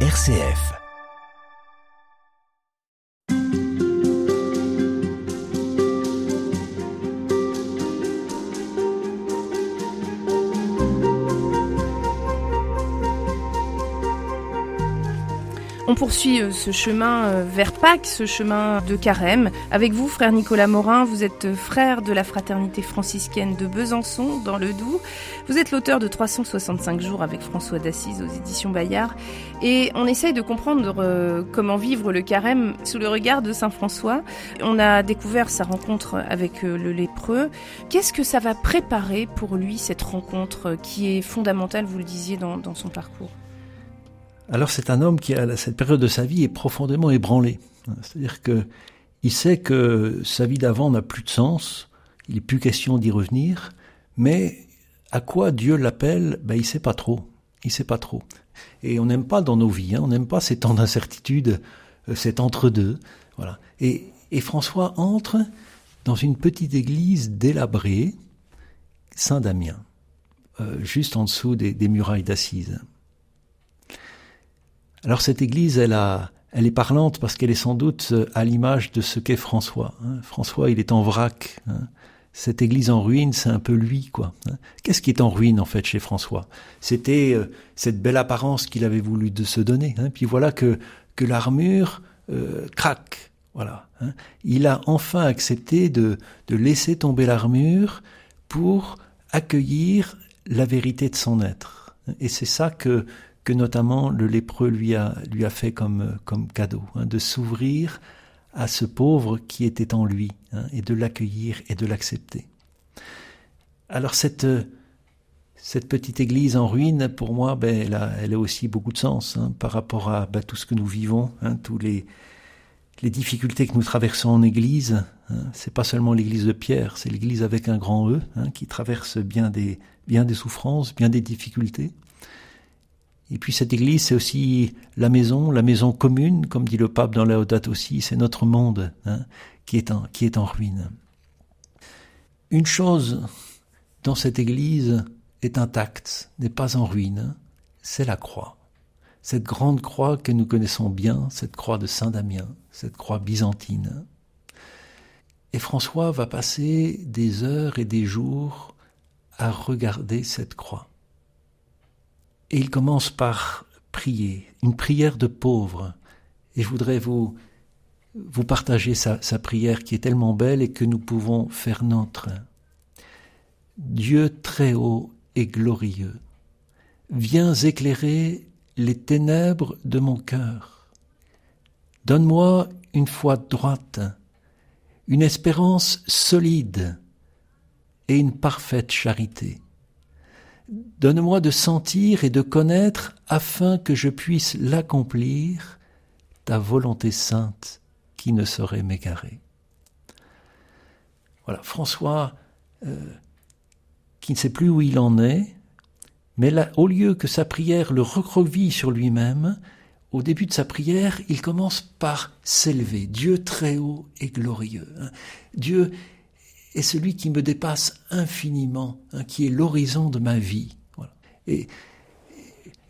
RCF. Poursuit euh, ce chemin euh, vers Pâques, ce chemin de carême. Avec vous, frère Nicolas Morin, vous êtes euh, frère de la fraternité franciscaine de Besançon, dans le Doubs. Vous êtes l'auteur de 365 jours avec François d'Assise aux éditions Bayard. Et on essaye de comprendre comment vivre le carême sous le regard de Saint François. On a découvert sa rencontre avec le lépreux. Qu'est-ce que ça va préparer pour lui, cette rencontre qui est fondamentale, vous le disiez, dans, dans son parcours? Alors c'est un homme qui, à cette période de sa vie, est profondément ébranlé. C'est-à-dire que il sait que sa vie d'avant n'a plus de sens, il n'est plus question d'y revenir, mais à quoi Dieu l'appelle, ben il sait pas trop. Il sait pas trop. Et on n'aime pas dans nos vies, hein, on n'aime pas ces temps d'incertitude, euh, cet entre-deux. Voilà. Et, et François entre dans une petite église délabrée, Saint-Damien, euh, juste en dessous des, des murailles d'Assise. Alors cette église, elle, elle est parlante parce qu'elle est sans doute euh, à l'image de ce qu'est François. Hein. François, il est en vrac. Hein. Cette église en ruine, c'est un peu lui, quoi. Hein. Qu'est-ce qui est en ruine en fait chez François? C'était euh, cette belle apparence qu'il avait voulu de se donner. Puis voilà que que l'armure euh, craque. Voilà. Il a enfin accepté de de laisser tomber l'armure pour accueillir la vérité de son être. Et c'est ça que que notamment le lépreux lui a, fait comme, cadeau, hein, de s'ouvrir à ce pauvre qui était en lui, hein, et de l'accueillir et de l'accepter. Alors cette, petite église en ruine, pour moi, ben, elle, a, aussi beaucoup de sens hein, par rapport à ben, tout ce que nous vivons, hein, tous les, difficultés que nous traversons en église. C'est pas seulement l'église de Pierre, c'est l'église avec un grand E qui traverse bien des souffrances, bien des difficultés. Et puis cette église, c'est aussi la maison, la maison commune, comme dit le pape dans Laudato aussi, c'est notre monde hein, qui, est en, qui est en ruine. Une chose dans cette église est intacte, n'est pas en ruine, c'est la croix. Cette grande croix que nous connaissons bien, cette croix de Saint Damien, cette croix byzantine. Et François va passer des heures et des jours à regarder cette croix. Et il commence par prier, une prière de pauvre. Et je voudrais vous, vous partager sa, sa prière qui est tellement belle et que nous pouvons faire notre. Dieu très haut et glorieux, viens éclairer les ténèbres de mon cœur. Donne-moi une foi droite, une espérance solide et une parfaite charité. Donne-moi de sentir et de connaître afin que je puisse l'accomplir, ta volonté sainte qui ne saurait m'égarer. Voilà, François, euh, qui ne sait plus où il en est, mais au lieu que sa prière le recroqueville sur lui-même, au début de sa prière, il commence par s'élever. Dieu très haut et glorieux. Hein. Dieu est celui qui me dépasse infiniment, hein, qui est l'horizon de ma vie. Et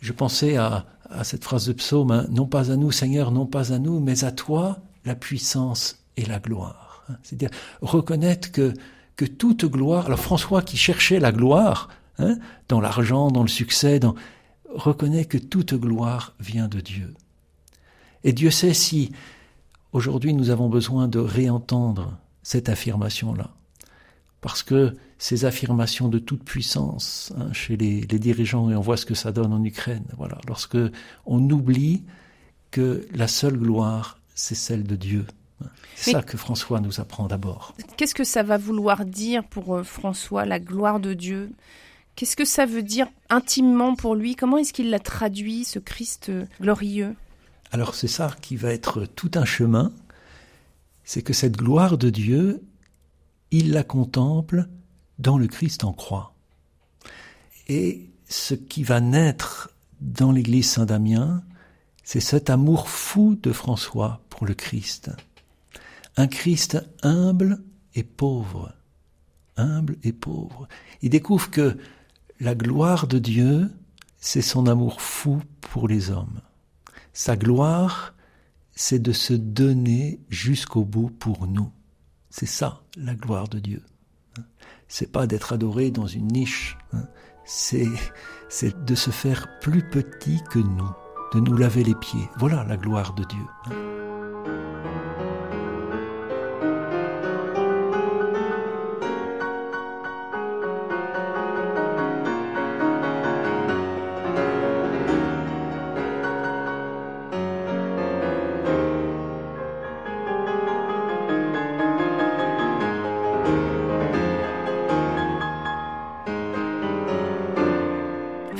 je pensais à, à cette phrase de psaume, hein, non pas à nous Seigneur, non pas à nous, mais à toi la puissance et la gloire. Hein. C'est-à-dire reconnaître que, que toute gloire, alors François qui cherchait la gloire, hein, dans l'argent, dans le succès, dans, reconnaît que toute gloire vient de Dieu. Et Dieu sait si aujourd'hui nous avons besoin de réentendre cette affirmation-là parce que ces affirmations de toute puissance hein, chez les, dirigeants, et on voit ce que ça donne en Ukraine, voilà, lorsque on oublie que la seule gloire, c'est celle de Dieu. C'est ça que François nous apprend d'abord. Qu'est-ce que ça va vouloir dire pour euh, François, la gloire de Dieu? Qu'est-ce que ça veut dire intimement pour lui? Comment est-ce qu'il l'a traduit, ce Christ euh, glorieux? Alors c'est ça qui va être tout un chemin, c'est que cette gloire de Dieu, il la contemple dans le Christ en croix. Et ce qui va naître dans l'église Saint-Damien, c'est cet amour fou de François pour le Christ. Un Christ humble et pauvre. Humble et pauvre. Il découvre que la gloire de Dieu, c'est son amour fou pour les hommes. Sa gloire, c'est de se donner jusqu'au bout pour nous. C'est ça, la gloire de Dieu. C'est pas d'être adoré dans une niche. C'est, c'est de se faire plus petit que nous, de nous laver les pieds. Voilà la gloire de Dieu.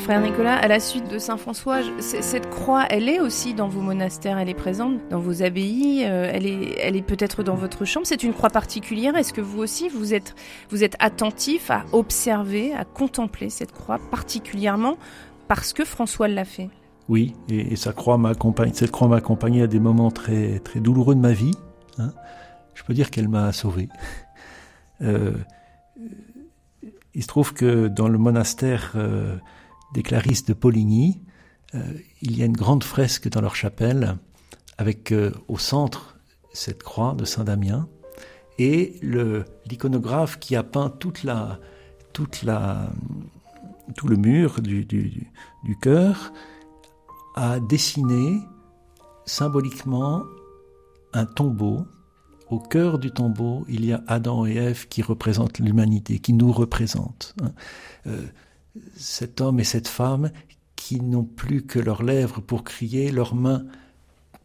Frère Nicolas, à la suite de Saint François, cette croix, elle est aussi dans vos monastères, elle est présente dans vos abbayes, euh, elle est, elle est peut-être dans votre chambre. C'est une croix particulière. Est-ce que vous aussi, vous êtes, vous êtes attentif à observer, à contempler cette croix particulièrement parce que François l'a fait? Oui, et. Cette croix m'a accompagné à des moments très, très douloureux de ma vie. Hein. Je peux dire qu'elle m'a sauvé. Euh, il se trouve que dans le monastère euh, des Clarisses de Poligny, euh, il y a une grande fresque dans leur chapelle avec euh, au centre cette croix de Saint Damien et l'iconographe qui a peint toute la, toute tout le mur du, du, a dessiné symboliquement un tombeau. Au cœur du tombeau, il y a Adam et Ève qui représentent l'humanité, qui nous représentent. Hein. Euh, cet homme et cette femme qui n'ont plus que leurs lèvres pour crier, leurs mains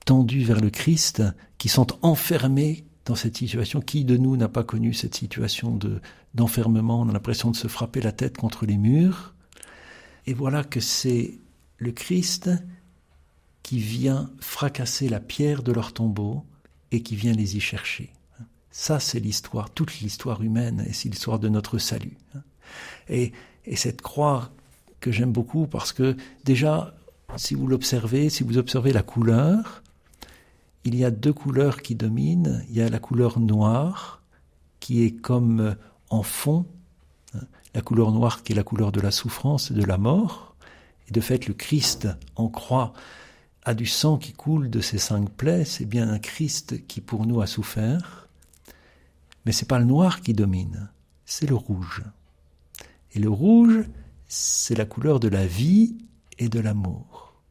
tendues vers le Christ, qui sont enfermés dans cette situation. Qui de nous n'a pas connu cette situation de, d'enfermement? On a l'impression de se frapper la tête contre les murs. Et voilà que c'est le Christ qui vient fracasser la pierre de leur tombeau et qui vient les y chercher. Ça, c'est l'histoire, toute l'histoire humaine, et c'est l'histoire de notre salut. Et et cette croix que j'aime beaucoup parce que déjà, si vous l'observez, si vous observez la couleur, il y a deux couleurs qui dominent. Il y a la couleur noire qui est comme en fond, hein, la couleur noire qui est la couleur de la souffrance et de la mort. Et de fait, le Christ en croix a du sang qui coule de ses cinq plaies. C'est bien un Christ qui pour nous a souffert. Mais c'est pas le noir qui domine, c'est le rouge. Et le rouge, c'est la couleur de la vie et de l'amour.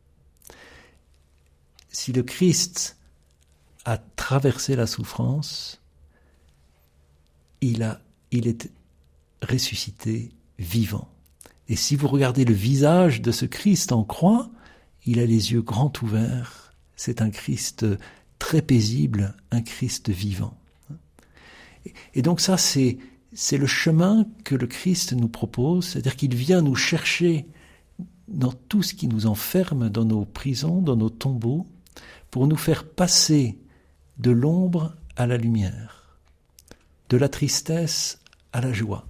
Si le Christ a traversé la souffrance, il, a, il est ressuscité vivant. Et si vous regardez le visage de ce Christ en croix, il a les yeux grands ouverts. C'est un Christ très paisible, un Christ vivant. Et donc ça, c'est c'est le chemin que le Christ nous propose, c'est-à-dire qu'il vient nous chercher dans tout ce qui nous enferme, dans nos prisons, dans nos tombeaux, pour nous faire passer de l'ombre à la lumière, de la tristesse à la joie.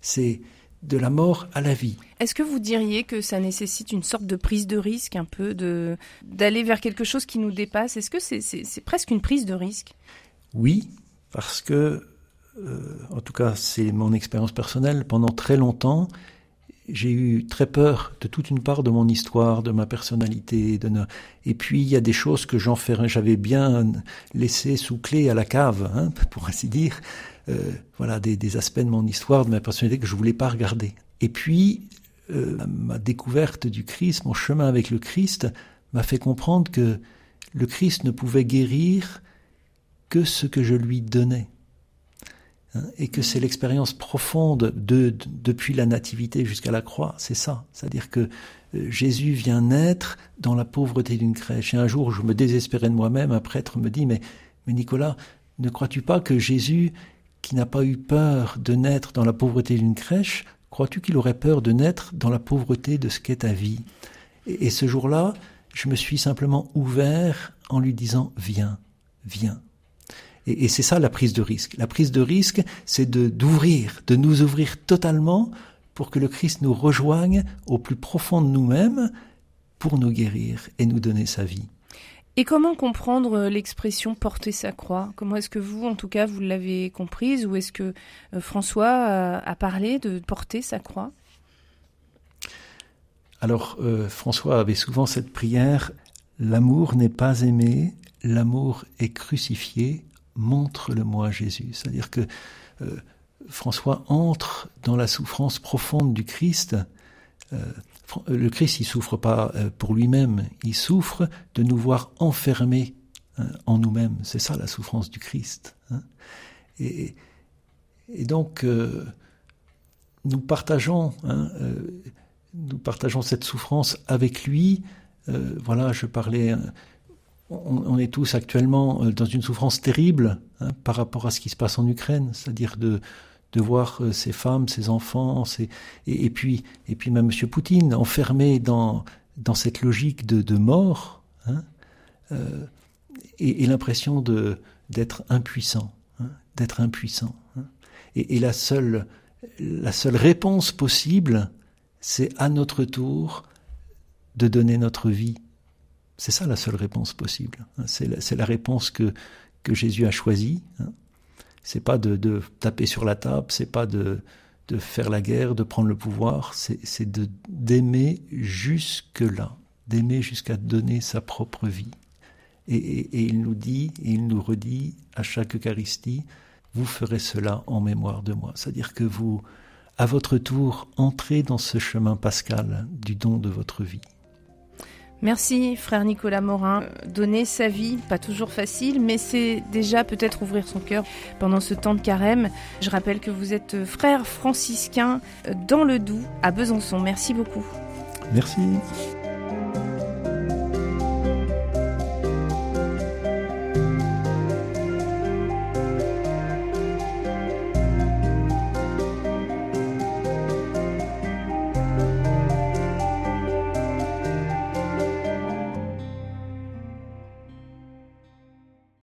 C'est de la mort à la vie. Est-ce que vous diriez que ça nécessite une sorte de prise de risque, un peu, de d'aller vers quelque chose qui nous dépasse? Est-ce que c'est presque une prise de risque? Oui, parce que en tout cas c'est mon expérience personnelle, pendant très longtemps, j'ai eu très peur de toute une part de mon histoire, de ma personnalité. De Et puis il y a des choses que j'avais bien laissé sous clé à la cave, hein, pour ainsi dire. Euh, voilà des, aspects de mon histoire, de ma personnalité que je voulais pas regarder. Et puis euh, ma découverte du Christ, mon chemin avec le Christ, m'a fait comprendre que le Christ ne pouvait guérir que ce que je lui donnais. Hein, et que c'est l'expérience profonde de, depuis la nativité jusqu'à la croix, c'est ça. C'est-à-dire que euh, Jésus vient naître dans la pauvreté d'une crèche. Et un jour, je me désespérais de moi-même, un prêtre me dit, mais, Nicolas, ne crois-tu pas que Jésus, qui n'a pas eu peur de naître dans la pauvreté d'une crèche, crois-tu qu'il aurait peur de naître dans la pauvreté de ce qu'est ta vie? Et ce jour-là, je me suis simplement ouvert en lui disant, viens, viens. Et, c'est ça la prise de risque. La prise de risque, c'est de d'ouvrir, de nous ouvrir totalement pour que le Christ nous rejoigne au plus profond de nous-mêmes pour nous guérir et nous donner sa vie. Et comment comprendre euh, l'expression porter sa croix Comment est-ce que vous, en tout cas, vous l'avez comprise ou est-ce que euh, François a parlé de porter sa croix Alors, euh, François avait souvent cette prière L'amour n'est pas aimé, l'amour est crucifié, montre-le-moi Jésus. C'est-à-dire que euh, François entre dans la souffrance profonde du Christ. Euh, le Christ, il souffre pas euh, pour lui-même, il souffre de nous voir enfermés hein, en nous-mêmes. C'est ça la souffrance du Christ. Hein. Et, et, donc, nous partageons, hein, nous partageons cette souffrance avec lui. voilà, je parlais on, est tous actuellement dans une souffrance terrible hein, par rapport à ce qui se passe en Ukraine, c'est-à-dire de, voir euh, ces femmes, ces enfants, et, puis et puis même M. Poutine enfermé dans dans cette logique de, de mort, hein, euh, et, l'impression de d'être impuissant, hein, d'être impuissant. Hein. Et, la seule la seule réponse possible, c'est à notre tour de donner notre vie. C'est ça la seule réponse possible. C'est la, réponse que Jésus a choisie. C'est pas de, taper sur la table, c'est pas de, faire la guerre, de prendre le pouvoir, c'est d'aimer jusque-là, d'aimer jusqu'à donner sa propre vie. Et, il nous dit, et il nous redit à chaque Eucharistie, vous ferez cela en mémoire de moi. C'est-à-dire que vous, à votre tour, entrez dans ce chemin pascal du don de votre vie. Merci frère Nicolas Morin. Donner sa vie, pas toujours facile, mais c'est déjà peut-être ouvrir son cœur pendant ce temps de carême. Je rappelle que vous êtes frère franciscain dans le Doubs à Besançon. Merci beaucoup. Merci.